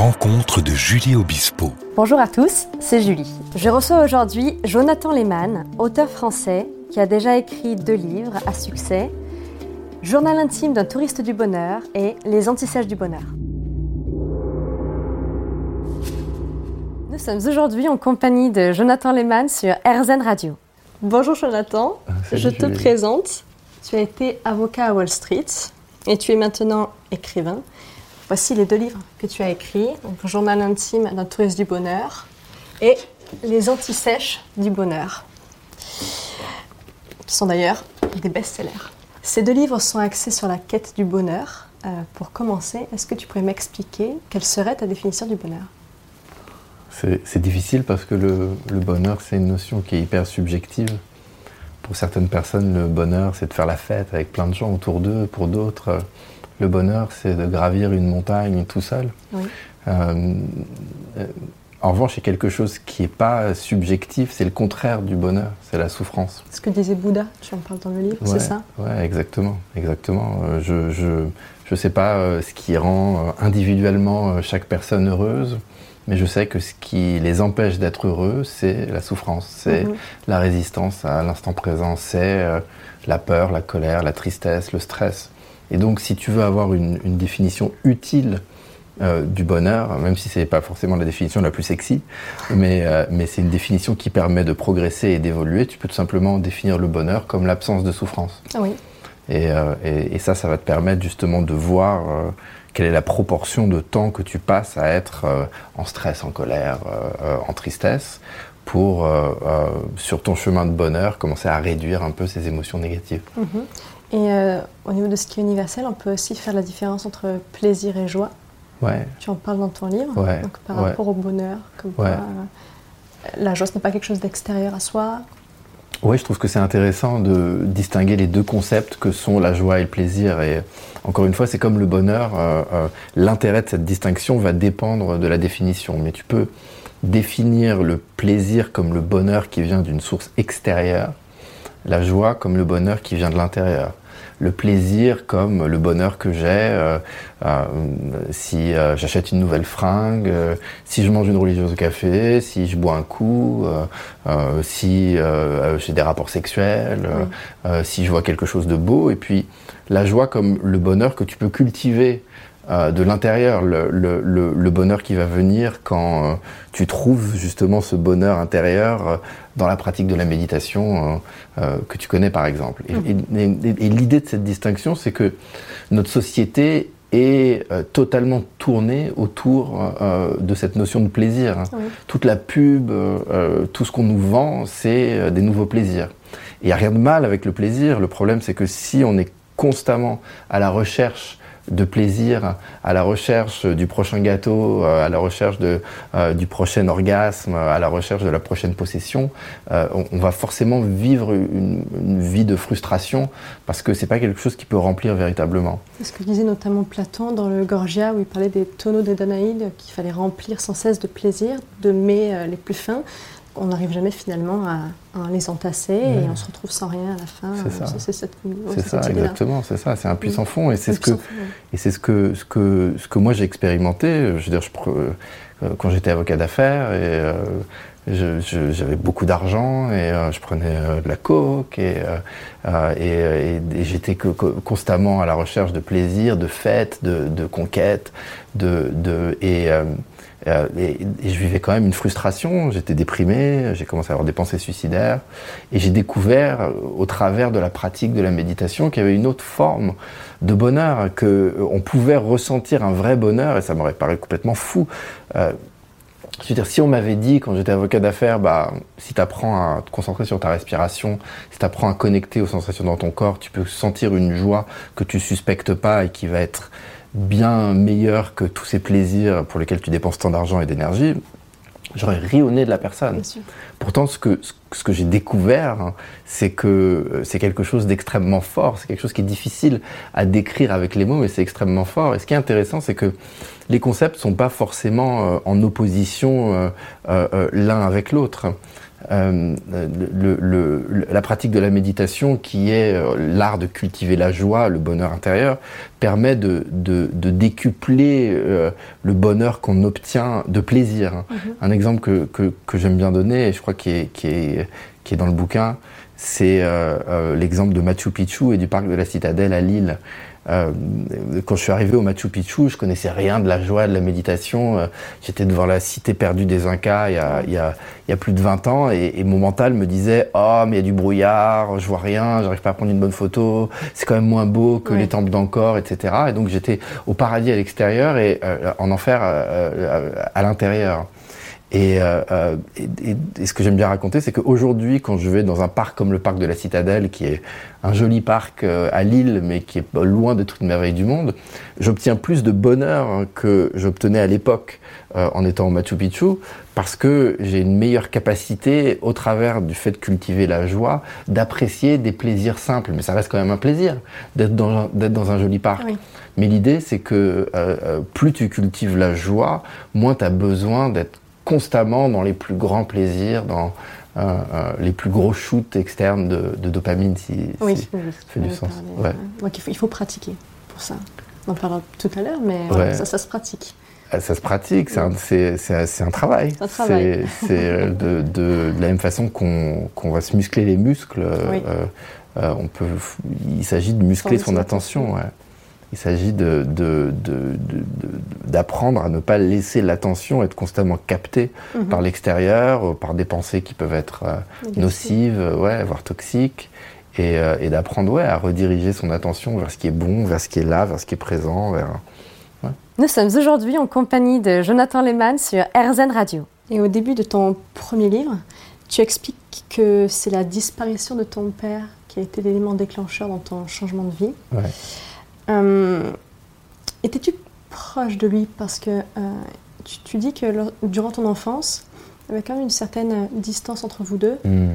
rencontre de Julie Obispo. Bonjour à tous, c'est Julie. Je reçois aujourd'hui Jonathan Lehmann, auteur français qui a déjà écrit deux livres à succès Journal intime d'un touriste du bonheur et Les antisèches du bonheur. Nous sommes aujourd'hui en compagnie de Jonathan Lehmann sur RZN Radio. Bonjour Jonathan, Ah, salut, je te Julie. présente. Tu as été avocat à Wall Street et tu es maintenant écrivain. Voici les deux livres que tu as écrits Journal intime d'un touriste du bonheur et Les antisèches du bonheur, qui sont d'ailleurs des best-sellers. Ces deux livres sont axés sur la quête du bonheur. Euh, pour commencer, est-ce que tu pourrais m'expliquer quelle serait ta définition du bonheur? C'est c'est difficile parce que le, le bonheur, c'est une notion qui est hyper subjective. Pour certaines personnes, le bonheur, c'est de faire la fête avec plein de gens autour d'eux. Pour d'autres, euh, le bonheur, c'est de gravir une montagne tout seul. Oui. Euh, en revanche, a quelque chose qui n'est pas subjectif, c'est le contraire du bonheur, c'est la souffrance. Ce que disait Bouddha, tu en parles dans le livre, Ouais, c'est ça? Ouais, exactement, exactement. Euh, je je je sais pas euh, ce qui rend euh, individuellement euh, chaque personne heureuse, mais je sais que ce qui les empêche d'être heureux, c'est la souffrance, c'est Mhm. la résistance à l'instant présent, c'est la peur, la colère, la tristesse, le stress. Et donc, si tu veux avoir une, une définition utile euh, du bonheur, même si c'est pas forcément la définition la plus sexy, mais, euh, mais c'est une définition qui permet de progresser et d'évoluer. Tu peux tout simplement définir le bonheur comme l'absence de souffrance. Ah oui. Et, euh, et- et ça, ça va te permettre justement de voir quelle est la proportion de temps que tu passes à être en stress, en colère, en tristesse, pour, sur ton chemin de bonheur, commencer à réduire un peu ces émotions négatives. Mhm. Et euh, au niveau de ce qui est universel, on peut aussi faire la différence entre plaisir et joie. Ouais, Tu en parles dans ton livre, Ouais, donc par rapport au bonheur. Comme Ouais. quoi, euh, la joie, ce n'est pas quelque chose d'extérieur à soi. Oui, je trouve que c'est intéressant de distinguer les deux concepts que sont la joie et le plaisir. Et encore une fois, c'est comme le bonheur. euh, L'intérêt de cette distinction va dépendre de la définition. Mais tu peux définir le plaisir comme le bonheur qui vient d'une source extérieure, la joie comme le bonheur qui vient de l'intérieur. Le plaisir comme le bonheur que j'ai euh, euh, si euh, j'achète une nouvelle fringue, si je mange une religieuse au café, si je bois un coup, si j'ai des rapports sexuels, si je vois quelque chose de beau. Et puis la joie comme le bonheur que tu peux cultiver euh, de l'intérieur, le, le- le- le bonheur qui va venir quand euh, tu trouves justement ce bonheur intérieur euh, dans la pratique de la méditation que tu connais par exemple. Et, et- et- et l'idée de cette distinction, c'est que notre société est totalement tournée autour de cette notion de plaisir. hein. Oui. Toute la pub, tout ce qu'on nous vend, c'est des nouveaux plaisirs. Il n'y a rien de mal avec le plaisir. Le problème, c'est que si on est constamment à la recherche de plaisir, à la recherche du prochain gâteau, euh, à la recherche de, euh, du prochain orgasme, à la recherche de la prochaine possession, euh, on, va forcément vivre une, vie de frustration parce que c'est pas quelque chose qui peut remplir véritablement. C'est ce que disait notamment Platon dans le Gorgia, où il parlait des tonneaux des Danaïdes qu'il fallait remplir sans cesse de plaisir, de mets euh, les plus fins. On n'arrive jamais finalement à, à les entasser et on se retrouve sans rien à la fin. C'est ça. C'est cette, ouais, c'est cette ça, exactement, c'est ça, c'est un puits sans fond et c'est ce que fond, ouais. Et c'est ce que, ce, que, ce que moi j'ai expérimenté. Je veux dire, je euh, quand j'étais avocat d'affaires, et euh, j'avais beaucoup d'argent et euh, je prenais euh, de la coke et, euh, euh, et, et- et j'étais constamment à la recherche de plaisir, de fêtes, de, de conquêtes, de, de, et, je vivais quand même une frustration. J'étais déprimé, j'ai commencé à avoir des pensées suicidaires et j'ai découvert au travers de la pratique de la méditation qu'il y avait une autre forme de bonheur, que on pouvait ressentir un vrai bonheur et ça m'aurait paru complètement fou. Je veux dire, si on m'avait dit quand j'étais avocat d'affaires, bah, si tu apprends à te concentrer sur ta respiration, si tu apprends à connecter aux sensations dans ton corps, tu peux sentir une joie que tu suspectes pas et qui va être bien meilleure que tous ces plaisirs pour lesquels tu dépenses tant d'argent et d'énergie, j'aurais ri au nez de la personne. Pourtant, ce que, ce- ce que j'ai découvert, hein, c'est que euh, c'est quelque chose d'extrêmement fort, c'est quelque chose qui est difficile à décrire avec les mots, mais c'est extrêmement fort. Et ce qui est intéressant, c'est que les concepts sont pas forcément euh, en opposition euh, l'un avec l'autre. Euh, le, le, la pratique de la méditation, qui est euh, l'art de cultiver la joie, le bonheur intérieur, permet de, de, de décupler euh, le bonheur qu'on obtient de plaisir. Mm -hmm. Un exemple que, que, que j'aime bien donner, et je crois qu'il est, qui est, qui est dans le bouquin, c'est euh, l'exemple de Machu Picchu et du parc de la Citadelle à Lille. Euh, quand je suis arrivé au Machu Picchu, je connaissais rien de la joie, de la méditation. Euh, J'étais devant la cité perdue des Incas il y a, il y a, il y a plus de 20 ans et, et, mon mental me disait Oh, mais il y a du brouillard, je vois rien, j'arrive pas à prendre une bonne photo, c'est quand même moins beau que ouais. les temples d'Angkor, etc. Et donc j'étais au paradis à l'extérieur et euh, en enfer euh, à l'intérieur. Et, euh, et, et, ce que j'aime bien raconter, c'est qu'aujourd'hui, quand je vais dans un parc comme le parc de la Citadelle, qui est un joli parc euh, à Lille, mais qui est loin de merveilles du monde, j'obtiens plus de bonheur que j'obtenais à l'époque euh, en étant au Machu Picchu, parce que j'ai une meilleure capacité, au travers du fait de cultiver la joie, d'apprécier des plaisirs simples. Mais ça reste quand même un plaisir d'être dans, dans un joli parc. Oui. Mais l'idée, c'est que euh, plus tu cultives la joie, moins tu as besoin d'être constamment dans les plus grands plaisirs, dans euh, euh, les plus gros shoots externes de, de dopamine, si, oui, si oui, ça fait du sens. Parler, ouais. Ouais, il, faut, il, faut, pratiquer pour ça. On en parlera tout à l'heure, mais ouais. ça, ça, se pratique. Ça se pratique, c'est un, travail. Un travail. C'est de, de, de, la même façon qu'on qu va se muscler les muscles, oui. euh, euh, on peut, il s'agit de muscler son attention. Ouais. Il s'agit de, de, à ne pas laisser l'attention être constamment captée mm -hmm. par l'extérieur, par des pensées qui peuvent être euh, nocives, ouais, voire toxiques, et, euh, et d'apprendre ouais, à rediriger son attention vers ce qui est bon, vers ce qui est là, vers ce qui est présent. Vers, ouais. Nous sommes aujourd'hui en compagnie de Jonathan Lehmann sur RZN Radio. Et au début de ton premier livre, tu expliques que c'est la disparition de ton père qui a été l'élément déclencheur dans ton changement de vie. Ouais. Euh, Étais-tu proche de lui Parce que euh, tu, tu, dis que le, durant ton enfance, il y avait quand même une certaine distance entre vous deux. Mmh.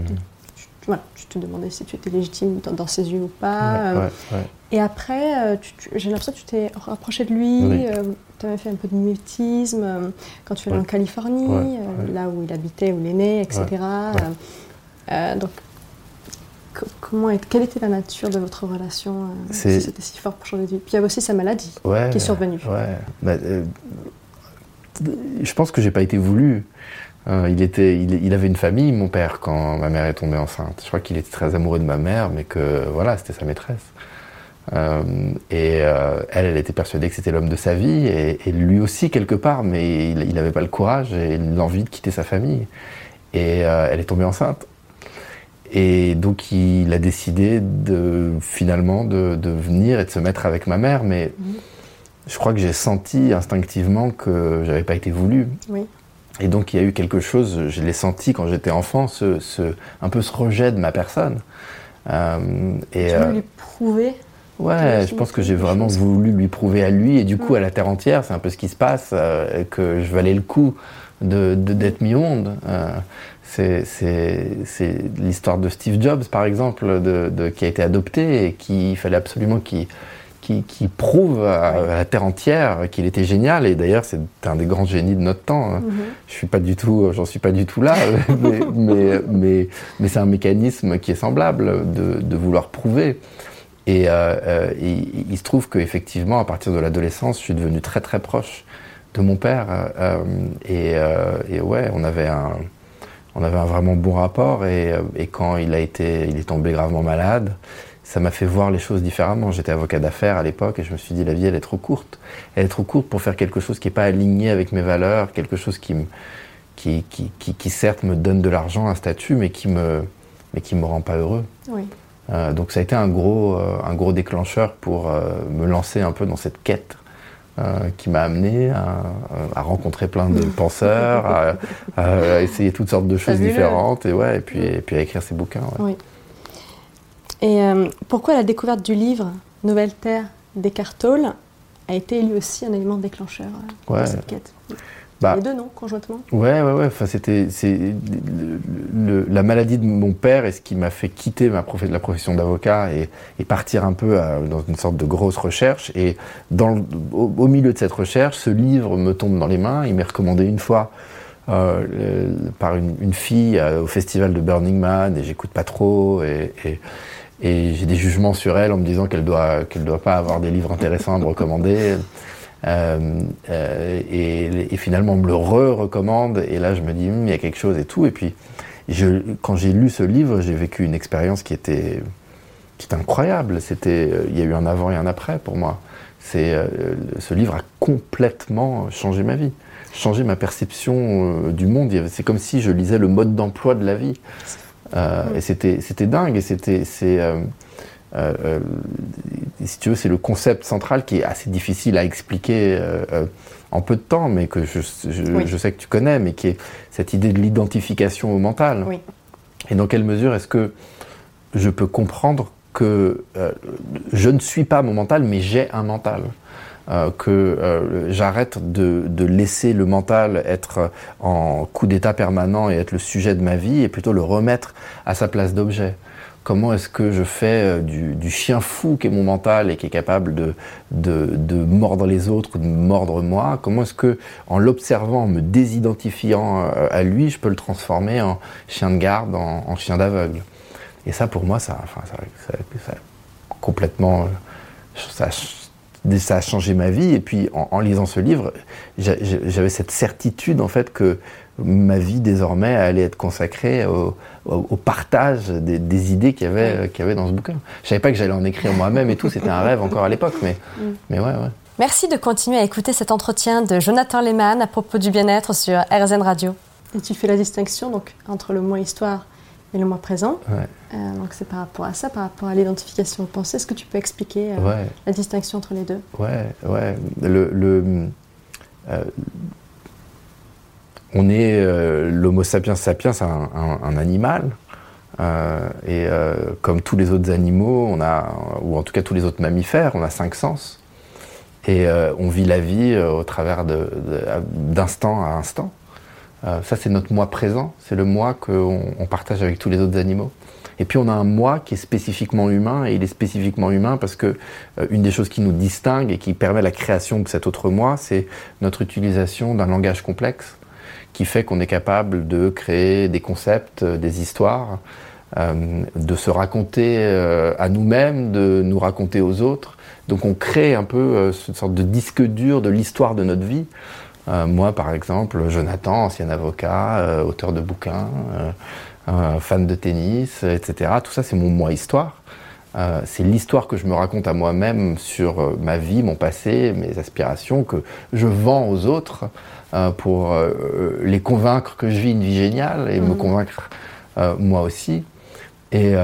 Tu, voilà, tu te demandais si tu étais légitime dans, dans ses yeux ou pas. Ouais, ouais, ouais. Et après, j'ai l'impression que tu t'es rapproché de lui. Oui. Euh, tu avais fait un peu de mimétisme quand tu allais en Californie, là où il habitait, où il est né, etc. donc, comment est, quelle était la nature de votre relation euh, si c'était si fort pour changer de vie? Puis il y avait aussi sa maladie ouais, qui est survenue. Ouais. Bah, euh, je pense que j'ai pas été voulu. Euh, il, était, il, il, avait une famille, mon père, quand ma mère est tombée enceinte. Je crois qu'il était très amoureux de ma mère, mais que voilà, c'était sa maîtresse. Euh, et euh, elle, elle était persuadée que c'était l'homme de sa vie, et, et, lui aussi quelque part, mais il n'avait pas le courage et l'envie de quitter sa famille. Et elle est tombée enceinte. Et donc il a décidé de finalement de, de, venir et de se mettre avec ma mère, mais mmh. je crois que j'ai senti instinctivement que j'avais pas été voulu. Oui. Et donc il y a eu quelque chose, je l'ai senti quand j'étais enfant, ce, ce, un peu ce rejet de ma personne. Euh, et, tu veux euh, lui prouver Ouais, je pense que j'ai vraiment voulu lui prouver à lui et du coup à la terre entière, c'est un peu ce qui se passe, euh, que je valais le coup de d'être mis au monde. Euh, c'est l'histoire de Steve Jobs, par exemple, de, de, qui a été adopté et qu'il fallait absolument qu'il qui, qui, prouve à, à, la terre entière qu'il était génial. Et d'ailleurs, c'est un des grands génies de notre temps. Mm -hmm. Je suis pas du tout, j'en suis pas du tout là, mais, mais, mais, mais c'est un mécanisme qui est semblable de, de vouloir prouver. Et, euh, euh, il, il, se trouve qu'effectivement, à partir de l'adolescence, je suis devenu très très proche de mon père. Euh, et, et, ouais, on avait un, on avait un vraiment bon rapport. Et, et, quand il a été, il est tombé gravement malade, ça m'a fait voir les choses différemment. J'étais avocat d'affaires à l'époque et je me suis dit la vie elle est trop courte. Elle est trop courte pour faire quelque chose qui n'est pas aligné avec mes valeurs, quelque chose qui, me, qui, qui, qui, qui certes me donne de l'argent, un statut, mais qui me, mais qui me rend pas heureux. Oui. Euh, donc ça a été un gros, euh, un gros déclencheur pour euh, me lancer un peu dans cette quête euh, qui m'a amené à, à, rencontrer plein de penseurs, à, à, essayer toutes sortes de choses différentes et, ouais, et, puis, et puis à écrire ces bouquins. Ouais. Oui. Et euh, pourquoi la découverte du livre Nouvelle Terre d'Eckhart Tolle a été lui aussi un élément déclencheur euh, ouais. de cette quête? Bah, Les deux, non Conjointement? Ouais, ouais, ouais. Enfin, c'était la maladie de mon père et ce qui m'a fait quitter ma prof, la profession d'avocat et, et, partir un peu à, dans une sorte de grosse recherche. Et dans, au, au, milieu de cette recherche, ce livre me tombe dans les mains. Il m'est recommandé une fois par une, fille au festival de Burning Man et j'écoute pas trop et, j'ai des jugements sur elle en me disant qu'elle doit qu'elle doit pas avoir des livres intéressants à me recommander. Et, finalement, on me le re-recommande, et là, je me dis, hum, il y a quelque chose et tout. Et puis, je, quand j'ai lu ce livre, j'ai vécu une expérience qui était, qui était incroyable. C'était, euh, il y a eu un avant et un après pour moi. C'est, euh, ce livre a complètement changé ma vie, changé ma perception euh, du monde. C'est comme si je lisais le mode d'emploi de la vie. Et c'était, c'était dingue. Et c'était, c'est, si tu veux, c'est le concept central qui est assez difficile à expliquer en peu de temps, mais que je, je, sais que tu connais, mais qui est cette idée de l'identification au mental. Et dans quelle mesure est-ce que je peux comprendre que euh, je ne suis pas mon mental, mais j'ai un mental euh, que euh, j'arrête de, de, laisser le mental être en coup d'état permanent et être le sujet de ma vie, et plutôt le remettre à sa place d'objet. Comment est-ce que je fais euh, du, chien fou qui est mon mental et qui est capable de, mordre les autres ou de mordre moi Comment est-ce que, en l'observant, en me désidentifiant euh, à lui, je peux le transformer en chien de garde, en, chien d'aveugle Et ça, pour moi, ça, enfin, ça, complètement, changé ma vie. Et puis, en lisant ce livre, j'avais cette certitude en fait que ma vie désormais allait être consacrée au, partage des, idées qu'il y, avait, qu'il y avait dans ce bouquin. Je savais pas que j'allais en écrire moi-même et tout, c'était un rêve encore à l'époque, mais, mm. mais ouais, ouais. Merci de continuer à écouter cet entretien de Jonathan Lehmann à propos du bien-être sur RZN Radio. Et tu fais la distinction donc, entre le moi histoire et le moi présent. Ouais. Euh, donc c'est par rapport à ça, par rapport à l'identification de pensée. Est-ce que tu peux expliquer euh, la distinction entre les deux? Ouais, ouais. Le, le euh, on est euh, l'Homo sapiens sapiens, un, un, animal. Euh, et euh, comme tous les autres animaux, on ou en tout cas tous les autres mammifères, on a cinq sens. Et on vit la vie au travers d'instant à instant. ça, c'est notre moi présent, c'est le moi qu'on partage avec tous les autres animaux. Et puis on a un moi qui est spécifiquement humain, et il est spécifiquement humain parce que une des choses qui nous distingue et qui permet la création de cet autre moi, c'est notre utilisation d'un langage complexe qui fait qu'on est capable de créer des concepts, euh, des histoires, euh, de se raconter euh, à nous-mêmes, de nous raconter aux autres. Donc on crée un peu cette sorte de disque dur de l'histoire de notre vie. moi, par exemple, Jonathan, ancien avocat, auteur de bouquins, fan de tennis, etc. Tout ça, c'est mon moi histoire. c'est l'histoire que je me raconte à moi-même sur ma vie, mon passé, mes aspirations, que je vends aux autres euh, pour euh, les convaincre que je vis une vie géniale et me mhm. convaincre euh, moi aussi. Et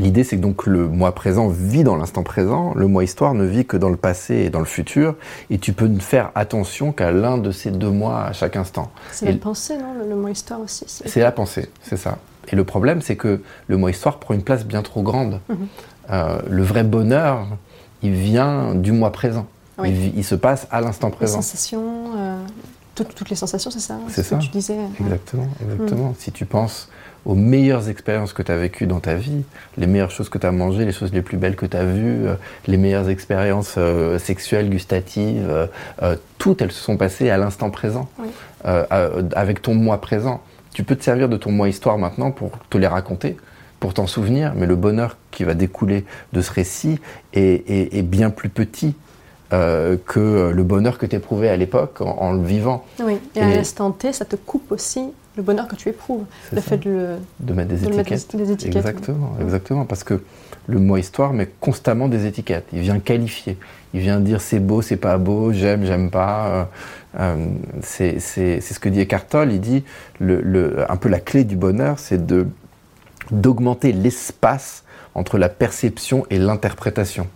L'idée, c'est que donc le moi présent vit dans l'instant présent, le moi histoire ne vit que dans le passé et dans le futur, et tu peux ne faire attention qu'à l'un de ces deux mois à chaque instant. C'est la pensée, non Le, moi histoire aussi C'est la pensée, c'est ça. Et le problème, c'est que le moi histoire prend une place bien trop grande. Mhm. le vrai bonheur, il vient du moi présent. Il, se passe à l'instant présent. Les sensations, euh, toutes, les sensations, c'est ça hein, C'est ça. Que tu disais. Exactement, exactement. Hmm. Si tu penses aux meilleures expériences que tu as vécues dans ta vie, les meilleures choses que tu as mangées, les choses les plus belles que tu as vues, euh, les meilleures expériences euh, sexuelles, gustatives, toutes elles se sont passées à l'instant présent, avec ton moi présent. Tu peux te servir de ton moi histoire maintenant pour te les raconter, pour t'en souvenir, mais le bonheur qui va découler de ce récit est bien plus petit euh, que le bonheur que tu éprouvais à l'époque en, le vivant. Oui, et, à l'instant T, ça te coupe aussi le bonheur que tu éprouves. Le fait de, le, de mettre des, étiquettes. des, étiquettes. Exactement, exactement. Parce que le mot histoire met constamment des étiquettes. Il vient qualifier. Il vient dire c'est beau, c'est pas beau, j'aime, j'aime pas. Euh, euh c'est ce que dit Eckhart Tolle. Il dit le, le, un peu la clé du bonheur, c'est d'augmenter l'espace entre la perception et l'interprétation.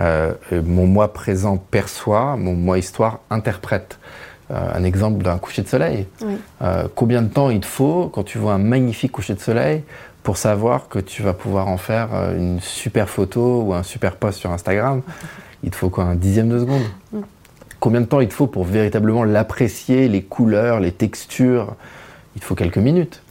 Euh, mon moi présent perçoit, mon moi histoire interprète. Euh, un exemple d'un coucher de soleil. Euh, combien de temps il te faut quand tu vois un magnifique coucher de soleil pour savoir que tu vas pouvoir en faire une super photo ou un super post sur Instagram? Il te faut quoi Un dixième de seconde? Mm. Combien de temps il te faut pour véritablement l'apprécier, les couleurs, les textures? Il te faut quelques minutes.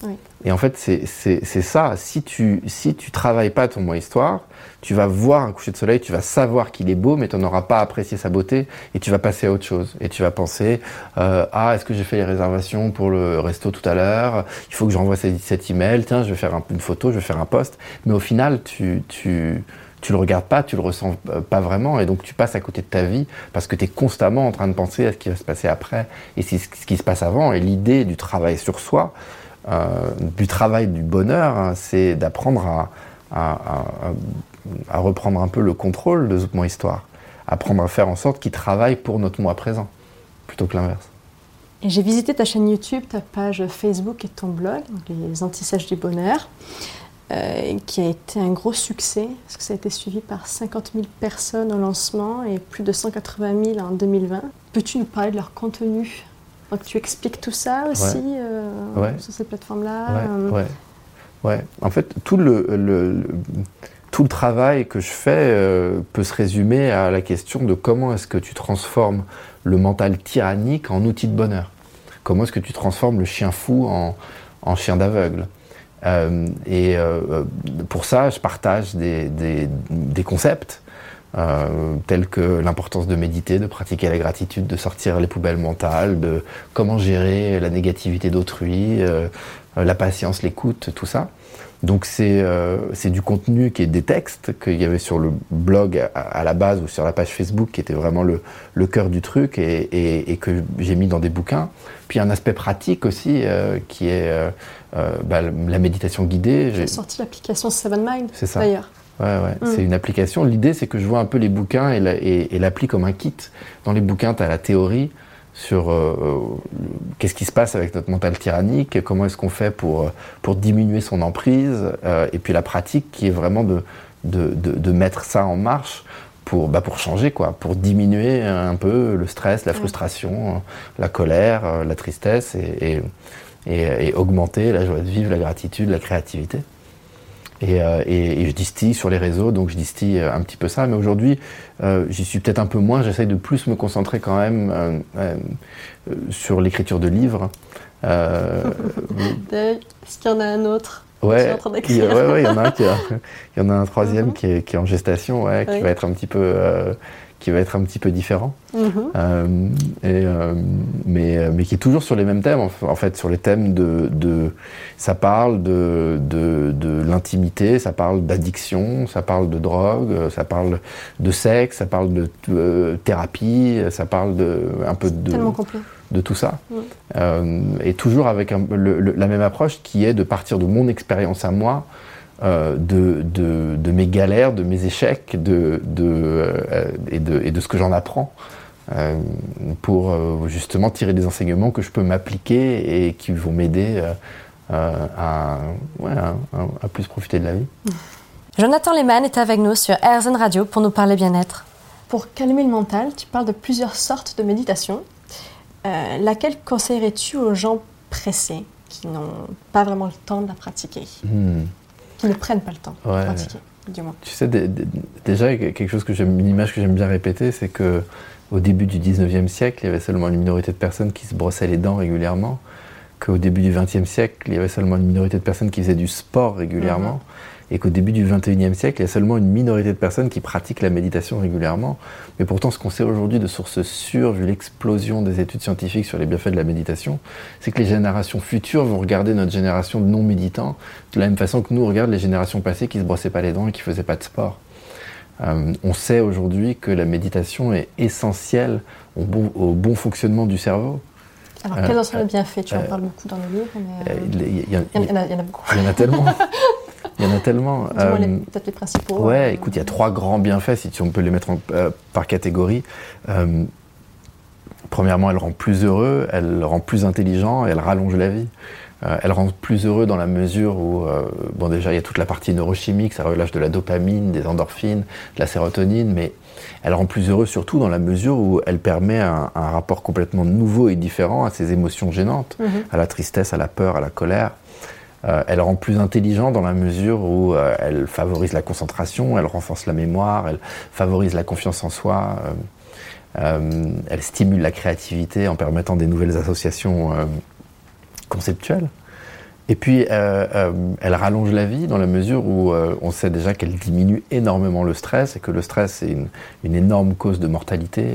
Et en fait, c'est ça. Si tu si tu travailles pas ton moi histoire, tu vas voir un coucher de soleil, tu vas savoir qu'il est beau, mais tu n'auras pas apprécié sa beauté et tu vas passer à autre chose. Et tu vas penser euh, ah est-ce que j'ai fait les réservations pour le resto tout à l'heure? Il faut que j'envoie cet email. Tiens, je vais faire une photo, je vais faire un post. Mais au final, tu tu tu le regardes pas, tu le ressens euh, pas vraiment, et donc tu passes à côté de ta vie parce que tu es constamment en train de penser à ce qui va se passer après et c'est ce qui se passe avant. Et l'idée du travail sur soi, du travail du bonheur, hein, c'est d'apprendre à, reprendre un peu le contrôle de moi histoire, apprendre à faire en sorte qu'il travaille pour notre moi présent, plutôt que l'inverse. J'ai visité ta chaîne YouTube, ta page Facebook et ton blog, les Antisèches du Bonheur. Euh, qui a été un gros succès, parce que ça a été suivi par 50 000 personnes au lancement et plus de 180 000 en 2020. Peux-tu nous parler de leur contenu Donc, Tu expliques tout ça aussi euh, sur cette plateforme-là ouais, ouais, En fait, tout le, le, tout le travail que je fais euh, peut se résumer à la question de comment est-ce que tu transformes le mental tyrannique en outil de bonheur. Comment est-ce que tu transformes le chien fou en, en chien d'aveugle. Euh, et euh, pour ça, je partage des, des, des concepts euh, tels que l'importance de méditer, de pratiquer la gratitude, de sortir les poubelles mentales, de comment gérer la négativité d'autrui, euh, la patience, l'écoute, tout ça. Donc c'est euh, du contenu qui est des textes qu'il y avait sur le blog à, à, la base ou sur la page Facebook qui était vraiment le, le cœur du truc et, et, et que j'ai mis dans des bouquins. Puis un aspect pratique aussi euh, qui est euh, euh bah, la méditation guidée. J'ai sorti l'application Seven Mind d'ailleurs. Ouais, ouais. Mm. C'est une application. L'idée, c'est que je vois un peu les bouquins et l'appli comme un kit. Dans les bouquins, tu as la théorie, sur euh, euh, qu'est-ce qui se passe avec notre mental tyrannique, comment est-ce qu'on fait pour, euh, pour diminuer son emprise, euh, et puis la pratique qui est vraiment de, de, de, de mettre ça en marche pour, bah pour changer, quoi, pour diminuer un peu le stress, la frustration, la colère, la tristesse, et, et, et augmenter la joie de vivre, la gratitude, la créativité. Et, euh, et, et, je distille sur les réseaux, donc je distille un petit peu ça. Mais aujourd'hui, euh, j'y suis peut-être un peu moins. J'essaye de plus me concentrer quand même euh, euh sur l'écriture de livres. Euh, Est-ce qu'il y en a un autre Ouais, il y, ouais, ouais, il y en a un, qui a, il y en a un troisième -huh. qui, est, qui, est, en gestation, ouais, qui va être un petit peu euh, qui va être un petit peu différent, mmh. euh, et, euh, mais, mais qui est toujours sur les mêmes thèmes, en fait, sur les thèmes de... de ça parle de, de, de l'intimité, ça parle d'addiction, ça parle de drogue, ça parle de sexe, ça parle de euh, thérapie, ça parle de, un peu de... de tout ça. Euh, et toujours avec un, le, le, la même approche qui est de partir de mon expérience à moi, euh, de, de, de, mes galères, de mes échecs de, de, euh, et, de, et de ce que j'en apprends euh, pour euh, justement tirer des enseignements que je peux m'appliquer et qui vont m'aider euh, euh, à, ouais, à, à, plus profiter de la vie. Jonathan Lehmann est avec nous sur RZN Radio pour nous parler bien-être. Pour calmer le mental, tu parles de plusieurs sortes de méditation. laquelle conseillerais-tu aux gens pressés qui n'ont pas vraiment le temps de la pratiquer? Hmm qui ne prennent pas le temps ouais. de pratiquer, du moins. Tu sais, déjà, quelque chose que j'aime, une image que j'aime bien répéter, c'est que au début du 19e siècle, il y avait seulement une minorité de personnes qui se brossaient les dents régulièrement, qu'au début du 20e siècle, il y avait seulement une minorité de personnes qui faisaient du sport régulièrement. -hmm et qu'au début du 21e siècle, il y a seulement une minorité de personnes qui pratiquent la méditation régulièrement. Mais pourtant, ce qu'on sait aujourd'hui de sources sûres, vu l'explosion des études scientifiques sur les bienfaits de la méditation, c'est que les générations futures vont regarder notre génération de non-méditants de la même façon que nous, on regarde les générations passées qui se brossaient pas les dents et qui faisaient pas de sport. Euh, on sait aujourd'hui que la méditation est essentielle au bon, au bon fonctionnement du cerveau. Alors, quels en sont les bienfaits Tu en parles beaucoup dans le livre, mais... Euh, il, y en a, beaucoup. Il y en a tellement. Il y en a tellement. Euh, Peut-être les principaux. Ouais, euh, écoute, il y a trois grands bienfaits, si on peut les mettre en, euh, par catégorie. Euh, premièrement, elle rend plus heureux, elle rend plus intelligent et elle rallonge la vie. Euh, elle rend plus heureux dans la mesure où, euh, bon, déjà, il y a toute la partie neurochimique, ça relâche de la dopamine, des endorphines, de la sérotonine, mais elle rend plus heureux surtout dans la mesure où elle permet un, un rapport complètement nouveau et différent à ces émotions gênantes, -hmm. à la tristesse, à la peur, à la colère. Euh, elle rend plus intelligent dans la mesure où euh, elle favorise la concentration, elle renforce la mémoire, elle favorise la confiance en soi, euh, elle stimule la créativité en permettant des nouvelles associations conceptuelles. Et puis, euh, euh, elle rallonge la vie dans la mesure où euh, on sait déjà qu'elle diminue énormément le stress et que le stress est une, énorme cause de mortalité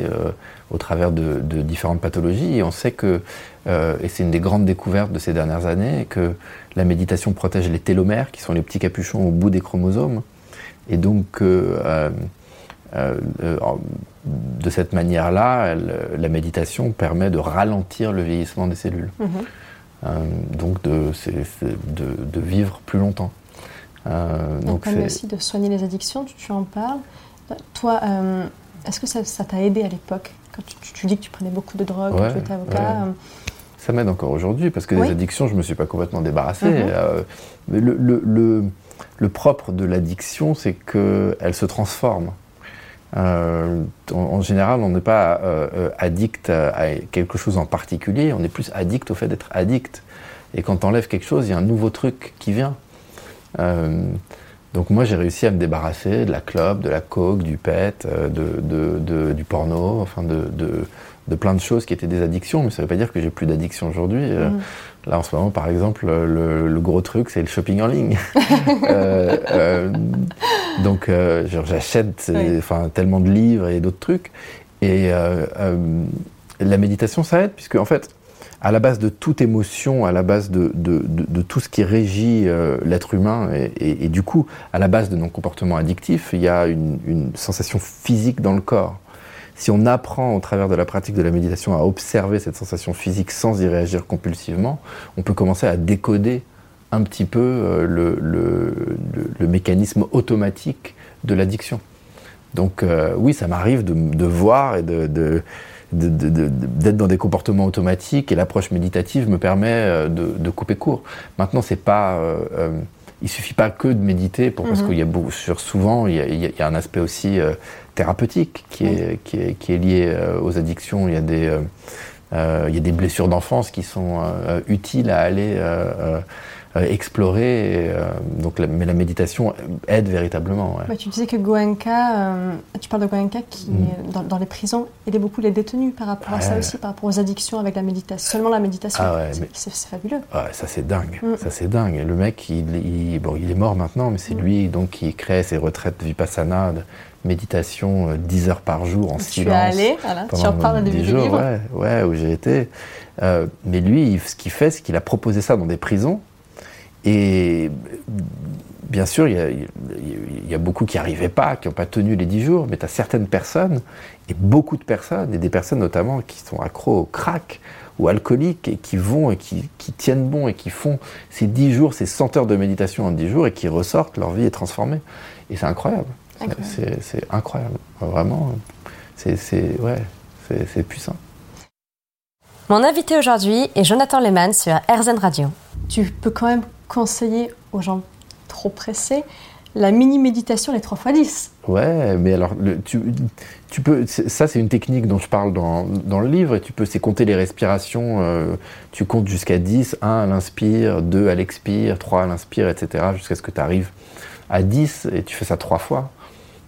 au travers de, différentes pathologies. Et on sait que, et c'est une des grandes découvertes de ces dernières années, que la méditation protège les télomères, qui sont les petits capuchons au bout des chromosomes. Et donc, de cette manière-là, la méditation permet de ralentir le vieillissement des cellules. Mm-hmm. Euh, donc de, de, vivre plus longtemps. Euh, donc permet aussi de soigner les addictions, tu, en parles. Toi, euh, est-ce que ça t'a aidé à l'époque Quand tu, dis que tu prenais beaucoup de drogue, que tu étais avocat Ça m'aide encore aujourd'hui parce que des addictions, je ne me suis pas complètement débarrassé. Mhm. le, le, le, propre de l'addiction, c'est qu'elle se transforme. Euh, en, général, on n'est pas euh, euh, addict à, quelque chose en particulier, on est plus addict au fait d'être addict. Et quand on enlève quelque chose, il y a un nouveau truc qui vient. donc moi, j'ai réussi à me débarrasser de la clope, de la coke, du pet, du porno, enfin de, plein de choses qui étaient des addictions, mais ça ne veut pas dire que j'ai plus d'addiction aujourd'hui. Euh, mm. Là, en ce moment, par exemple, le, gros truc, c'est le shopping en ligne. Euh, euh, donc, j'achète enfin, tellement de livres et d'autres trucs. Et la méditation, ça aide, puisque, en fait, à la base de toute émotion, à la base de, de, tout ce qui régit l'être humain, et, du coup, à la base de nos comportements addictifs, il y a une, une sensation physique dans le corps si on apprend au travers de la pratique de la méditation à observer cette sensation physique sans y réagir compulsivement, on peut commencer à décoder un petit peu euh, le, mécanisme automatique de l'addiction. Donc euh, oui, ça m'arrive de, voir et de, d'être dans des comportements automatiques et l'approche méditative me permet euh, de, couper court. Maintenant, c'est pas, il suffit pas que de méditer pour, parce mhm. qu'il y a sur souvent il y, a, un aspect aussi thérapeutique qui est, qui est, qui est lié euh, aux addictions. Il y a des, euh, euh, il y a des blessures d'enfance qui sont utiles à aller explorer. donc, mais la méditation aide véritablement. Bah, tu disais que Goenka, tu parles de Goenka qui, mm. dans, les prisons, aidait beaucoup les détenus par rapport à ça aussi, par rapport aux addictions avec la méditation. Seulement la méditation. Ah c'est fabuleux. ça c'est dingue. Mm. Ça c'est dingue. le mec, il, bon, il est mort maintenant, mais c'est mm. lui donc qui crée ses retraites vipassana méditation 10 euh, heures par jour en silence. Tu es allé, voilà, tu en parles au début du livre. Ouais, ouais, où j'ai été. Euh, mais lui, ce qu'il fait, c'est qu'il a proposé ça dans des prisons. Et bien sûr, il y, a, beaucoup qui n'arrivaient pas, qui n'ont pas tenu les 10 jours, mais tu as certaines personnes, et beaucoup de personnes, et des personnes notamment qui sont accros au crack ou alcooliques, et qui vont et qui, qui tiennent bon et qui font ces 10 jours, ces 100 heures de méditation en 10 jours, et qui ressortent, leur vie est transformée. Et c'est incroyable. C'est incroyable. Vraiment, c'est ouais, puissant. Mon invité aujourd'hui est Jonathan Lehmann sur RZN Radio. Tu peux quand même conseiller aux gens trop pressés la mini-méditation les 3 x 10. Ouais, mais alors, tu, peux, ça c'est une technique dont je parle dans, le livre, et tu peux, c'est compter les respirations, euh, tu comptes jusqu'à 10, 1 à l'inspire, 2 à l'expire, 3 à l'inspire, etc., jusqu'à ce que tu arrives à 10, et tu fais ça trois fois.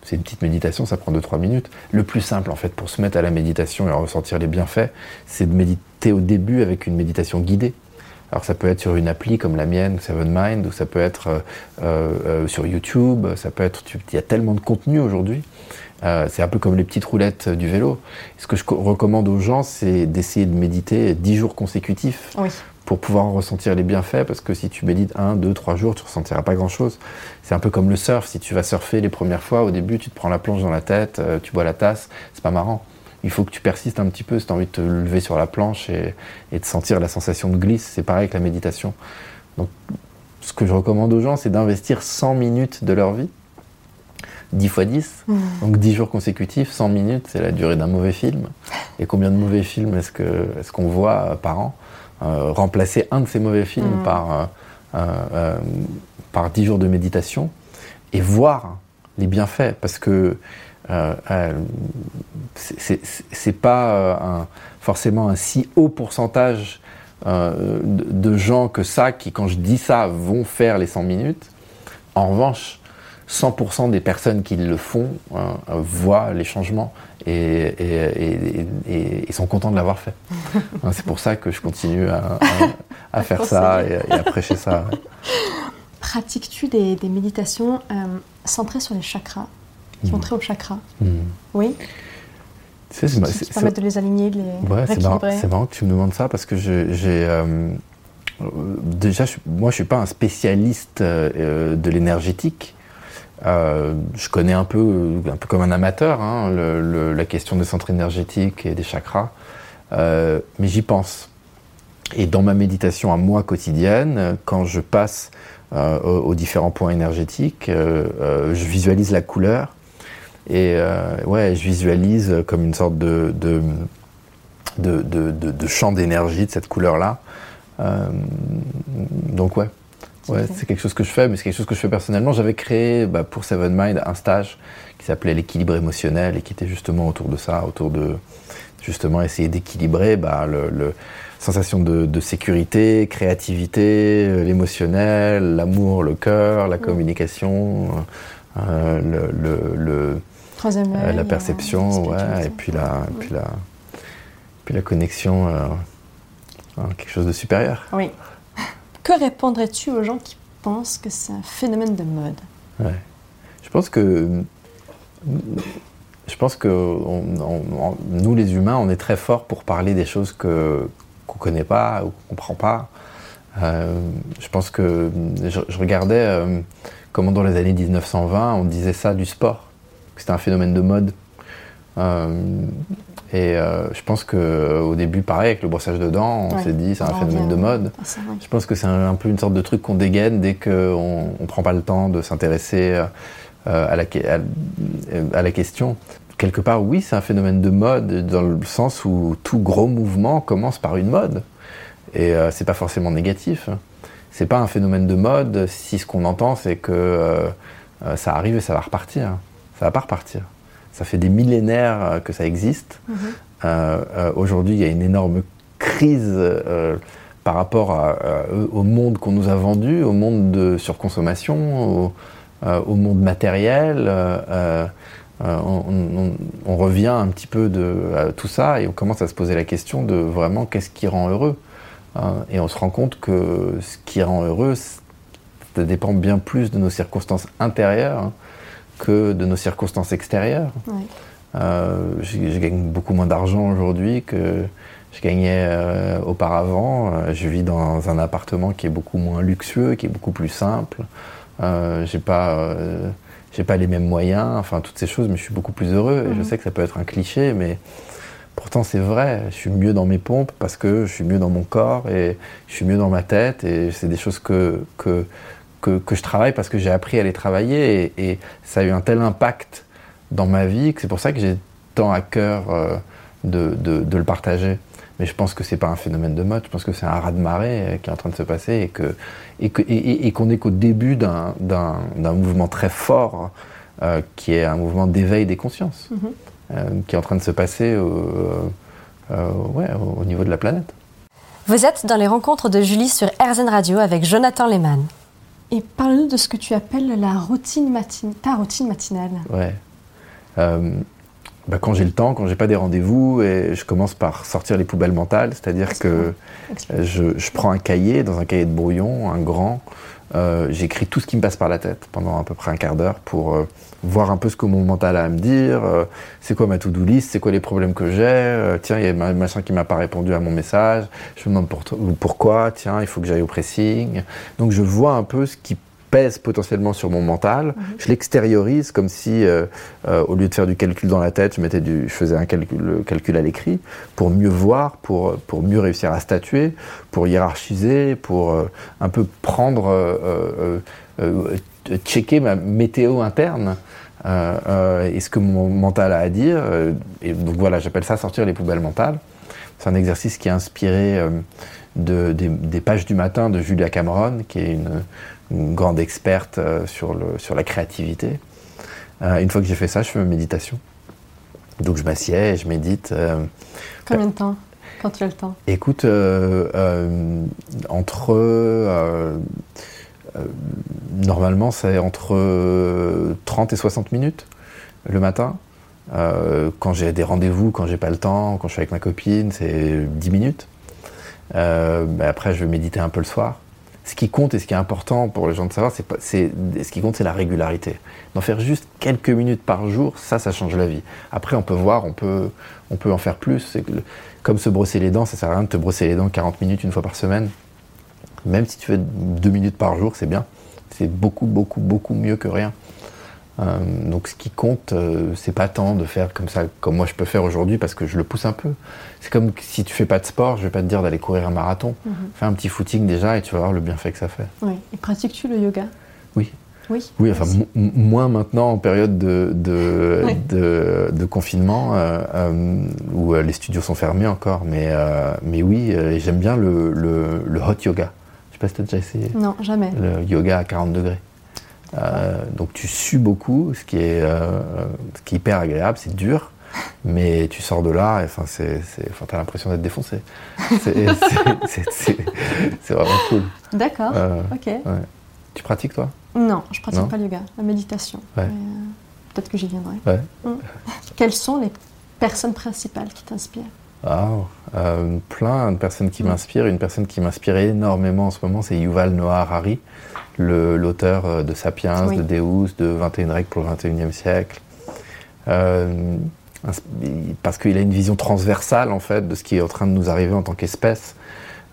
C'est une petite méditation, ça prend 2-3 minutes. Le plus simple, en fait, pour se mettre à la méditation et ressentir les bienfaits, c'est de méditer au début avec une méditation guidée. Alors ça peut être sur une appli comme la mienne, Seven Mind, ou ça peut être euh, euh, sur YouTube, ça peut être... Il y a tellement de contenu aujourd'hui. Euh, c'est un peu comme les petites roulettes du vélo. Ce que je recommande aux gens, c'est d'essayer de méditer 10 jours consécutifs. Oui pour pouvoir en ressentir les bienfaits, parce que si tu médites un, deux, trois jours, tu ne ressentiras pas grand-chose. C'est un peu comme le surf, si tu vas surfer les premières fois, au début, tu te prends la planche dans la tête, euh, tu bois la tasse, c'est pas marrant. Il faut que tu persistes un petit peu si tu as envie de te lever sur la planche et, de sentir la sensation de glisse. C'est pareil avec la méditation. Donc, ce que je recommande aux gens, c'est d'investir 100 minutes de leur vie 10 fois 10, mmh. donc 10 jours consécutifs, 100 minutes, c'est la durée d'un mauvais film. Et combien de mauvais films est-ce qu'on est qu'on voit par an? Euh, remplacer un de ces mauvais films mm. par, euh, euh, par 10 jours de méditation et voir les bienfaits. Parce que c'est pas forcément un si haut pourcentage de, gens que ça qui, quand je dis ça, vont faire les 100 minutes. En revanche, 100% des personnes qui le font hein, voient les changements et, et, sont contents de l'avoir fait. Hein, c'est pour ça que je continue à, faire ça et, à prêcher ça. Pratiques-tu des, méditations euh, centrées sur les chakras, qui ont hmm. trait aux chakras hmm. Oui c'est, qui, qui permettent de les aligner, de les ouais, c'est marrant, que tu me demandes ça parce que j'ai... Euh, déjà, moi, je suis pas un spécialiste euh, de l'énergétique. Euh, je connais un peu, un peu comme un amateur, hein, la question des centres énergétiques et des chakras, euh, mais j'y pense. Et dans ma méditation à moi quotidienne, quand je passe euh, aux, différents points énergétiques, je visualise la couleur et ouais, je visualise comme une sorte de, de, de, de champ d'énergie de cette couleur-là. donc ouais, Ouais, c'est quelque chose que je fais, mais c'est quelque chose que je fais personnellement. J'avais créé bah, pour Seven Mind un stage qui s'appelait l'équilibre émotionnel et qui était justement autour de ça, autour de justement essayer d'équilibrer bah, le, sensation de, sécurité, créativité, euh, l'émotionnel, l'amour, le cœur, la communication, euh, le, le euh, la perception, ouais, et puis la, puis la, puis la connexion, quelque chose de supérieur. Oui. Que répondrais-tu aux gens qui pensent que c'est un phénomène de mode? Ouais. Je pense que je pense que nous les humains, on est très forts pour parler des choses que qu'on connaît pas ou qu'on comprend pas. Euh, je pense que je, regardais euh, comment dans les années 1920 on disait ça du sport, c'était un phénomène de mode. Euh, et euh, je pense qu'au début, pareil, avec le brossage de dents, on s'est dit c'est un phénomène de mode. Ah, je pense que c'est un, peu une sorte de truc qu'on dégaine dès qu'on ne prend pas le temps de s'intéresser euh, à, la, à, la question. Quelque part, oui, c'est un phénomène de mode, dans le sens où tout gros mouvement commence par une mode. Et euh, c'est pas forcément négatif. C'est pas un phénomène de mode si ce qu'on entend, c'est que ça arrive et ça va repartir. Ça va pas repartir. Ça fait des millénaires euh, que ça existe. Mhm. Euh, euh, aujourd'hui, il y a une énorme crise par rapport au monde qu'on nous a vendu, au monde de surconsommation, au, monde matériel. On, revient un petit peu de tout ça et on commence à se poser la question de vraiment qu'est-ce qui rend heureux. et on se rend compte que ce qui rend heureux, ça dépend bien plus de nos circonstances intérieures hein, que de nos circonstances extérieures. Euh, je, gagne beaucoup moins d'argent aujourd'hui que je gagnais euh, auparavant. Euh, je vis dans un appartement qui est beaucoup moins luxueux, qui est beaucoup plus simple. j'ai pas, j'ai pas les mêmes moyens, enfin toutes ces choses, mais je suis beaucoup plus heureux. Et je mhm. sais que ça peut être un cliché, mais pourtant c'est vrai. Je suis mieux dans mes pompes parce que je suis mieux dans mon corps et je suis mieux dans ma tête. Et c'est des choses que, que que, je travaille parce que j'ai appris à les travailler et, ça a eu un tel impact dans ma vie que c'est pour ça que j'ai tant à cœur euh, de, le partager. Mais je pense que c'est pas un phénomène de mode, je pense que c'est un raz-de-marée euh, qui est en train de se passer et qu'on et que, et, qu'on est qu'au début d'un mouvement très fort euh, qui est un mouvement d'éveil des consciences, mm-hmm. qui est en train de se passer au, ouais, au niveau de la planète. Vous êtes dans les rencontres de Julie sur RZN Radio avec Jonathan Lehmann. Et parle-nous de ce que tu appelles la routine matin ta routine matinale. Ouais. Euh, bah quand j'ai le temps, quand j'ai pas des rendez-vous, et je commence par sortir les poubelles mentales, c'est-à-dire que je, je, prends un cahier, dans un cahier de brouillon, un grand, euh, j'écris tout ce qui me passe par la tête pendant à peu près un quart d'heure pour euh, voir un peu ce que mon mental a à me dire, euh, c'est quoi ma to-do list, c'est quoi les problèmes que j'ai, tiens, il y a un machin qui m'a pas répondu à mon message, je me demande pour, pourquoi, tiens, il faut que j'aille au pressing. Donc je vois un peu ce qui pèse potentiellement sur mon mental. Mhm. Je l'extériorise comme si, euh, euh, au lieu de faire du calcul dans la tête, je, mettais du, je faisais un calcul, calcul à l'écrit pour mieux voir, pour, pour mieux réussir à statuer, pour hiérarchiser, pour euh, un peu prendre, checker ma météo interne. et ce que mon mental a à dire. et donc voilà, j'appelle ça sortir les poubelles mentales. C'est un exercice qui est inspiré de, des, des, pages du matin de Julia Cameron, qui est une, une grande experte euh, sur, le, sur la créativité. Euh, une fois que j'ai fait ça, je fais ma méditation. Donc je m'assieds et je médite. Euh, Combien de temps quand tu as le temps? Écoute, entre normalement, c'est entre 30 et 60 minutes le matin. quand j'ai des rendez-vous, quand j'ai pas le temps, quand je suis avec ma copine, c'est 10 minutes. Après, je vais méditer un peu le soir ce qui compte et ce qui est important pour les gens de savoir, c'est, ce qui compte, c'est la régularité. D'en faire juste quelques minutes par jour, ça, ça change la vie. Après, on peut voir, on peut, on peut en faire plus. Comme se brosser les dents, ça sert à rien de te brosser les dents 40 minutes une fois par semaine. Même si tu fais deux minutes par jour, c'est bien. C'est beaucoup, beaucoup, beaucoup mieux que rien. Euh, donc ce qui compte, euh, c'est pas tant de faire comme ça, comme moi je peux faire aujourd'hui parce que je le pousse un peu. C'est comme si tu fais pas de sport, je vais pas te dire d'aller courir un marathon. Mhm. Fais un petit footing déjà et tu vas voir le bienfait que ça fait. Oui. Et pratiques-tu le yoga? Oui. Oui. Oui, enfin moins maintenant en période de, de, de, confinement euh, où les studios sont fermés encore, mais, mais oui, j'aime bien le, le, le, hot yoga. Sais pas si tu as déjà essayé. Non, jamais. Le yoga à 40 degrés. Euh, donc tu sues beaucoup, ce qui est, euh, ce qui est hyper agréable, c'est dur, mais tu sors de là, et enfin, c'est, t'as l'impression d'être défoncé. C'est, vraiment cool. D'accord, euh, ok. Tu pratiques toi? Non, je pratique pas le yoga, la méditation. peut-être que j'y viendrai. Mm. Quelles sont les personnes principales qui t'inspirent? Ah, plein de personnes qui m'inspirent. Une personne qui m'inspire énormément en ce moment, c'est Yuval Noah Harari l'auteur euh, de Sapiens, de Deus, de 21 règles pour le 21e siècle. Euh, parce qu'il a une vision transversale en fait de ce qui est en train de nous arriver en tant qu'espèce.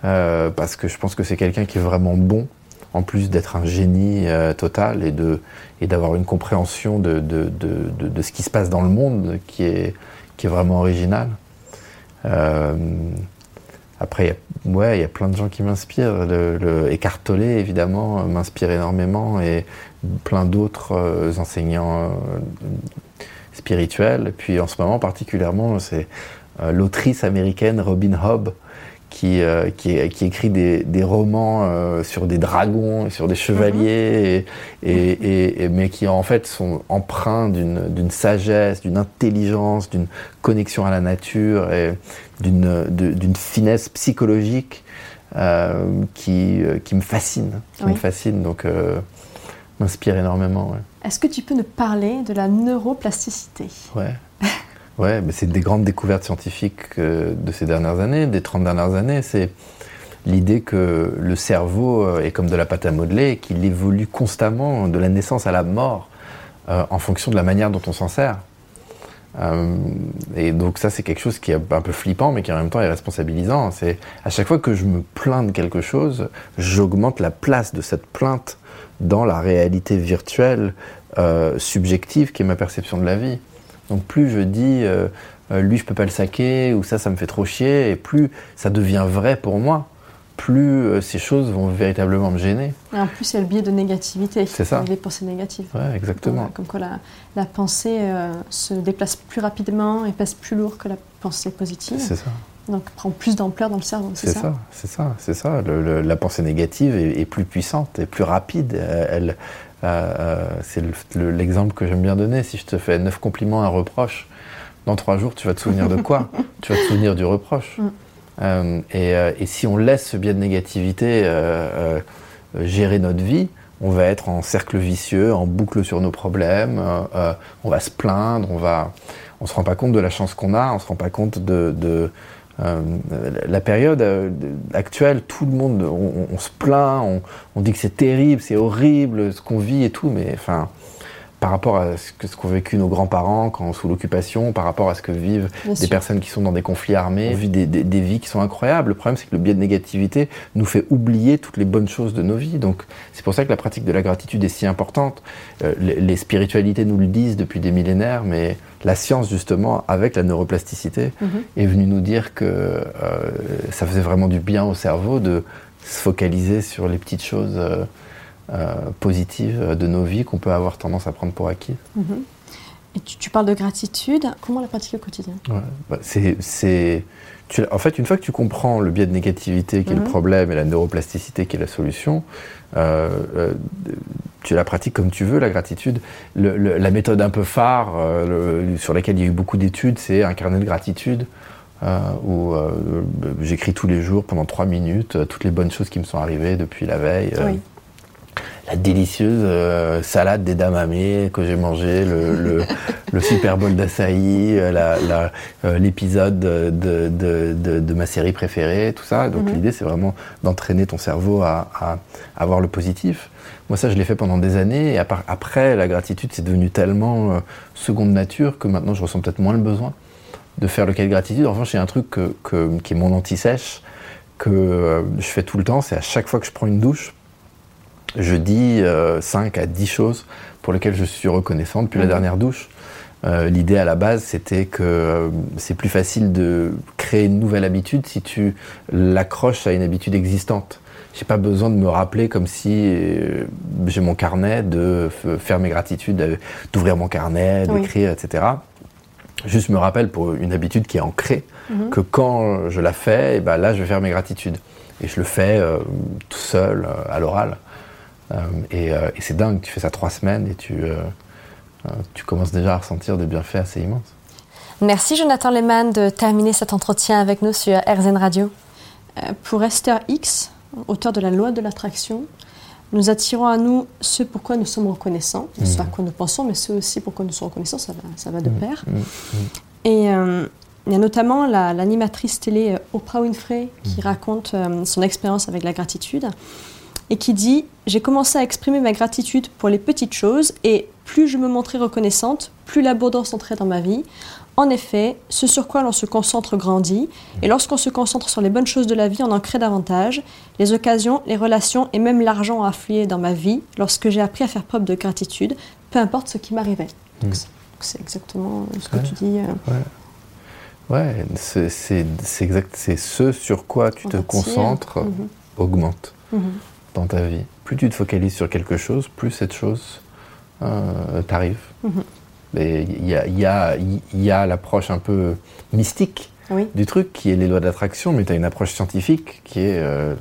Euh, parce que je pense que c'est quelqu'un qui est vraiment bon, en plus d'être un génie total et de et d'avoir une compréhension de de, de, de, ce qui se passe dans le monde qui est qui est vraiment original. Après, ouais, il y a plein de gens qui m'inspirent. Le, le évidemment, m'inspire énormément et plein d'autres euh, enseignants euh, spirituels. Et puis en ce moment, particulièrement, c'est euh, l'autrice américaine Robin Hobb qui, euh, qui, qui, écrit des, des romans euh, sur des dragons, sur des chevaliers, mhm. et, et, mais qui en fait sont empreints d'une sagesse, d'une intelligence, d'une connexion à la nature et d'une finesse psychologique euh, qui, qui me fascine, qui me fascine, donc m'inspire énormément. Est-ce que tu peux nous parler de la neuroplasticité? Ouais. Ouais, mais c'est des grandes découvertes scientifiques euh, de ces dernières années, des 30 dernières années. C'est l'idée que le cerveau euh, est comme de la pâte à modeler, qu'il évolue constamment de la naissance à la mort euh, en fonction de la manière dont on s'en sert. et donc ça, c'est quelque chose qui est un peu flippant, mais qui en même temps est responsabilisant. C'est à chaque fois que je me plains de quelque chose, j'augmente la place de cette plainte dans la réalité virtuelle subjective qui est ma perception de la vie. Donc plus je dis euh, euh, lui je peux pas le saquer ou ça ça me fait trop chier et plus ça devient vrai pour moi, plus euh, ces choses vont véritablement me gêner. Et en plus il y a le biais de négativité. C'est ça. Les pensées négatives. Ouais, exactement. comme quoi la, pensée se déplace plus rapidement et pèse plus lourd que la pensée positive. C'est ça. Donc prend plus d'ampleur dans le cerveau, c'est ça C'est ça, c'est ça. la pensée négative est, plus puissante, et plus rapide. Elle, euh, euh, c'est l'exemple que j'aime bien donner. Si je te fais neuf compliments, un reproche, dans trois jours, tu vas te souvenir de quoi Tu vas te souvenir du reproche. Mm. Euh, et, si on laisse ce biais de négativité gérer notre vie, on va être en cercle vicieux, en boucle sur nos problèmes, on va se plaindre, on va, on se rend pas compte de la chance qu'on a, on se rend pas compte de euh, la période euh, actuelle, tout le monde, on, se plaint, on, dit que c'est terrible, c'est horrible ce qu'on vit et tout, mais enfin, par rapport à ce qu'ont vécu nos grands-parents quand sous l'occupation, par rapport à ce que vivent des personnes qui sont dans des conflits armés, on vit des, vies qui sont incroyables. Le problème, c'est que le biais de négativité nous fait oublier toutes les bonnes choses de nos vies. Donc, c'est pour ça que la pratique de la gratitude est si importante. Euh, les, spiritualités nous le disent depuis des millénaires, mais la science, justement, avec la neuroplasticité, mhm. est venue nous dire que euh, ça faisait vraiment du bien au cerveau de se focaliser sur les petites choses. Euh, euh, positives de nos vies qu'on peut avoir tendance à prendre pour acquis. Mhm. Et tu, parles de gratitude, comment la pratiquer au quotidien? Bah, c'est, En fait, une fois que tu comprends le biais de négativité qui est le mhm. problème et la neuroplasticité qui est la solution, euh, euh, tu la pratiques comme tu veux, la gratitude. la méthode un peu phare sur laquelle il y a eu beaucoup d'études, c'est un carnet de gratitude. où j'écris tous les jours pendant trois minutes toutes les bonnes choses qui me sont arrivées depuis la veille. La délicieuse euh, salade d'edamame que j'ai mangé, le, le, le, super bol d'açaï, euh, l'épisode de, de, de, de, ma série préférée, tout ça. Donc mhm. l'idée, c'est vraiment d'entraîner ton cerveau à, à, avoir le positif. Moi, ça, je l'ai fait pendant des années. Et après, la gratitude, c'est devenu tellement seconde nature que maintenant, je ressens peut-être moins le besoin de faire le cas de gratitude. En revanche, il y a un truc que, que, qui est mon anti-sèche, que je fais tout le temps, c'est à chaque fois que je prends une douche, je dis 5 euh, à 10 choses pour lesquelles je suis reconnaissant depuis la mhm. dernière douche. Euh, l'idée à la base, c'était que euh, c'est plus facile de créer une nouvelle habitude si tu l'accroches à une habitude existante. J'ai pas besoin de me rappeler comme si j'ai mon carnet, de faire mes gratitudes, d'ouvrir mon carnet, d'écrire, etc. Juste me rappelle pour une habitude qui est ancrée mhm. que quand je la fais, et eh ben là je vais faire mes gratitudes. Et je le fais tout seul, à l'oral. Euh, euh, et, c'est dingue, tu fais ça trois semaines et tu, euh, tu commences déjà à ressentir des bienfaits assez immenses. Merci Jonathan Lehmann de terminer cet entretien avec nous sur RZN Radio. pour Esther X, auteur de la loi de l'attraction, nous attirons à nous ce pourquoi nous sommes reconnaissants, mmh. ce à quoi nous pensons, mais ce aussi pourquoi nous sommes reconnaissants, ça va, ça va de mmh. pair. Mmh. Et il y a notamment l'animatrice télé Oprah Winfrey qui raconte son expérience avec la gratitude et qui dit J'ai commencé à exprimer ma gratitude pour les petites choses et plus je me montrais reconnaissante, plus l'abondance entrait dans ma vie. En effet, ce sur quoi l'on se concentre grandit, et lorsqu'on se concentre sur les bonnes choses de la vie, on en crée davantage. Les occasions, les relations et même l'argent ont afflué dans ma vie lorsque j'ai appris à faire preuve de gratitude, peu importe ce qui m'arrivait. Hmm. C'est exactement ce que tu dis. Euh. Ouais, c'est exact. C'est ce sur quoi tu te concentres mhm. augmente. Mhm dans ta vie. Plus tu te focalises sur quelque chose, plus cette chose euh, t'arrive. Mhm. Il y a, y a, y a l'approche un peu mystique du truc, qui est les lois d'attraction, mais tu as une approche scientifique qui est euh,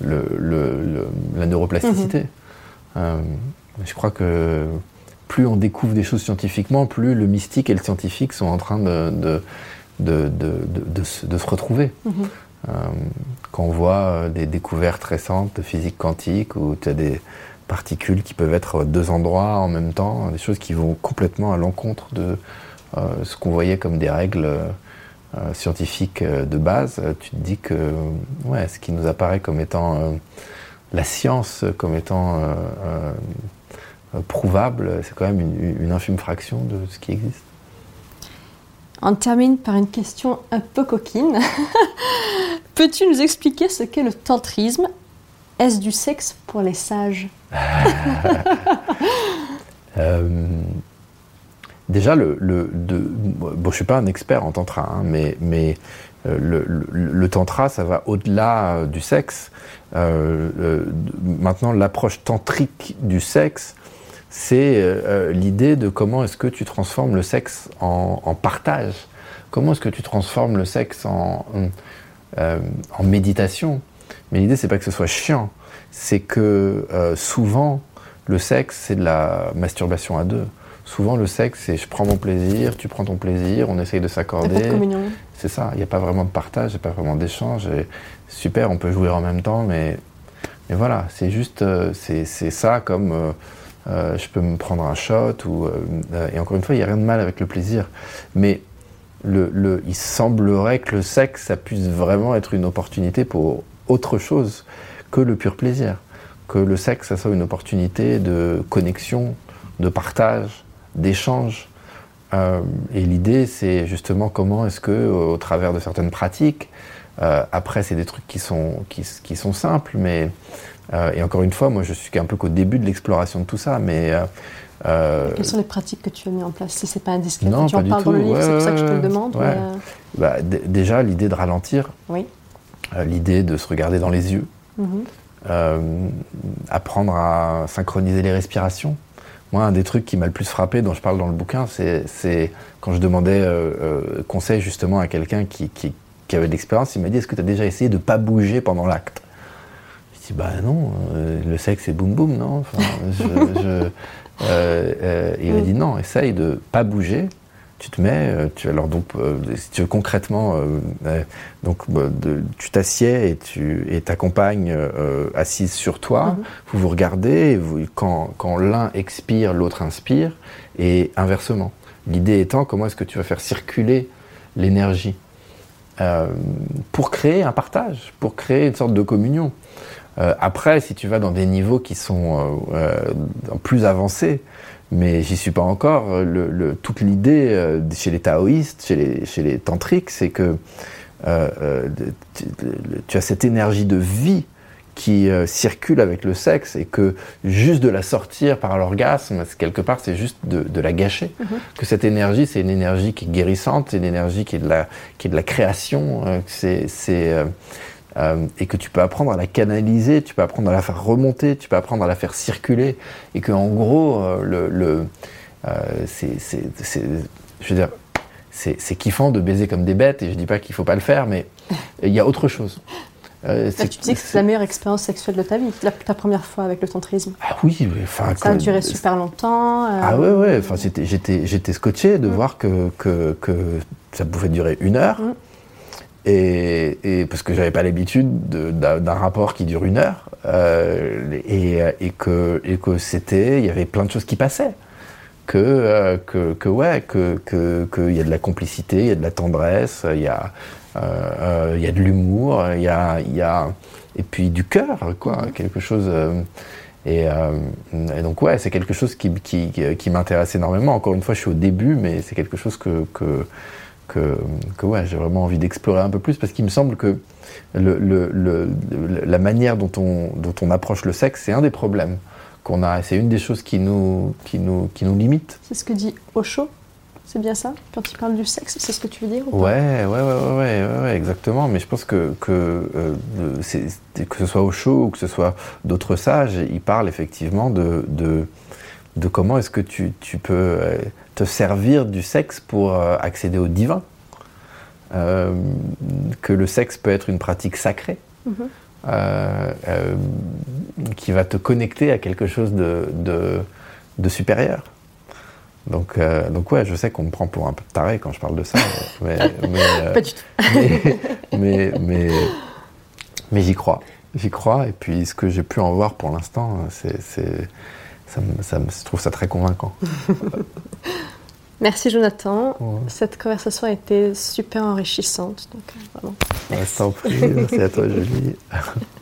le, le, la neuroplasticité. Mhm. Euh, je crois que plus on découvre des choses scientifiquement, plus le mystique et le scientifique sont en train de, de, de, de se retrouver. Mhm. Euh, on voit euh, des découvertes récentes de physique quantique où tu as des particules qui peuvent être deux endroits en même temps, des choses qui vont complètement à l'encontre de euh, ce qu'on voyait comme des règles scientifiques de base, tu te dis que ouais, ce qui nous apparaît comme étant la science, comme étant prouvable, c'est quand même une, infime fraction de ce qui existe. On termine par une question un peu coquine. Peux-tu nous expliquer ce qu'est le tantrisme? Est-ce du sexe pour les sages? Euh, Déjà, le, bon, je ne suis pas un expert en tantra, hein, mais, euh, le, tantra, ça va au-delà euh, du sexe. maintenant, l'approche tantrique du sexe, c'est l'idée de comment est-ce que tu transformes le sexe en partage. Comment est-ce que tu transformes le sexe en, euh, en méditation. Mais l'idée, c'est pas que ce soit chiant, c'est que euh, souvent, le sexe, c'est de la masturbation à deux. Souvent, le sexe, c'est je prends mon plaisir, tu prends ton plaisir, on essaye de s'accorder. C'est ça, il n'y a pas vraiment de partage, il n'y a pas vraiment d'échange. Super, on peut jouer en même temps, mais, mais voilà, c'est juste, euh, c'est ça comme je peux me prendre un shot, ou, et encore une fois, il n'y a rien de mal avec le plaisir. Mais il semblerait que le sexe, ça puisse vraiment être une opportunité pour autre chose que le pur plaisir. Que le sexe, ça soit une opportunité de connexion, de partage, d'échange. Euh, et l'idée, c'est justement comment est-ce que, au travers de certaines pratiques, euh, après, c'est des trucs qui sont, qui sont simples, mais euh, et encore une fois, moi, je suis un peu qu'au début de l'exploration de tout ça, mais euh, Quelles sont les pratiques que tu as mis en place Si c'est pas indiscret, non, tu en parles dans le livre, c'est pour ça que je te le demande. Euh, bah, déjà, l'idée de ralentir, oui. Euh, l'idée de se regarder dans les yeux, mhm. apprendre à synchroniser les respirations. Moi, un des trucs qui m'a le plus frappé, dont je parle dans le bouquin, c'est quand je demandais conseil justement à quelqu'un qui, qui, qui, avait de l'expérience, il m'a dit Est-ce que tu as déjà essayé de ne pas bouger pendant l'acte? Je dis Bah non, le sexe c'est boum boum, non? Enfin, je, il m'a mm. dit non, essaye de pas bouger, tu te mets, euh, tu alors donc euh, si tu veux concrètement, euh, donc tu t'assieds et tu et ta compagne assise sur toi, mhm. vous vous regardez, vous, quand, quand l'un expire, l'autre inspire, et inversement. L'idée étant comment est-ce que tu vas faire circuler l'énergie pour créer un partage, pour créer une sorte de communion. Après, si tu vas dans des niveaux qui sont plus avancés, mais j'y suis pas encore. Le, toute l'idée euh, chez les taoïstes, chez les, chez les tantriques, c'est que euh, euh, tu, as cette énergie de vie qui circule avec le sexe et que juste de la sortir par l'orgasme, quelque part, c'est juste de, la gâcher. Mhm. Que cette énergie, c'est une énergie qui est guérissante, c'est une énergie qui est de la, qui est de la création. c'est euh, et que tu peux apprendre à la canaliser, tu peux apprendre à la faire remonter, tu peux apprendre à la faire circuler, et que en gros, euh, le, le euh, c'est, je veux dire, c'est kiffant de baiser comme des bêtes, et je dis pas qu'il faut pas le faire, mais il y a autre chose. Euh, tu dis que c'est la meilleure expérience sexuelle de ta vie, ta première fois avec le tantrisme. Ah oui, enfin. Ça a duré super longtemps. Ah ouais, ouais. Enfin, j'étais scotché de mm. voir que, que, que, ça pouvait durer une heure. Mm. Et, parce que j'avais pas l'habitude d'un rapport qui dure une heure, euh, et, et, que, et que c'était, il y avait plein de choses qui passaient. Que, euh, que, que, ouais, que qu'il y a de la complicité, il y a de la tendresse, il y a, euh, il y a de l'humour, il y a, il y a, et puis du cœur, quoi, quelque chose. Et, et, donc ouais, c'est quelque chose qui, qui, qui m'intéresse énormément. Encore une fois, je suis au début, mais c'est quelque chose que, que que, que ouais, j'ai vraiment envie d'explorer un peu plus parce qu'il me semble que le, le, la manière dont on, dont on approche le sexe, c'est un des problèmes qu'on a. C'est une des choses qui nous, qui nous, qui nous limite. C'est ce que dit Osho c'est bien ça Quand il parle du sexe, c'est ce que tu veux dire ou ouais, ouais, ouais, ouais, ouais, exactement. Mais je pense que, que, euh, que ce soit Osho ou que ce soit d'autres sages, ils parlent effectivement de, de, de comment est-ce que tu, tu peux euh, te servir du sexe pour euh, accéder au divin. Euh, que le sexe peut être une pratique sacrée mhm. euh, qui va te connecter à quelque chose de, de, supérieur. Donc, donc ouais, je sais qu'on me prend pour un peu taré quand je parle de ça, mais, Pas du tout. mais, mais, mais, j'y crois, j'y crois. Et puis ce que j'ai pu en voir pour l'instant, c'est, ça, ça, je trouve ça très convaincant. Merci Jonathan. Cette conversation a été super enrichissante. Donc, euh, vraiment. Merci. merci à toi Julie.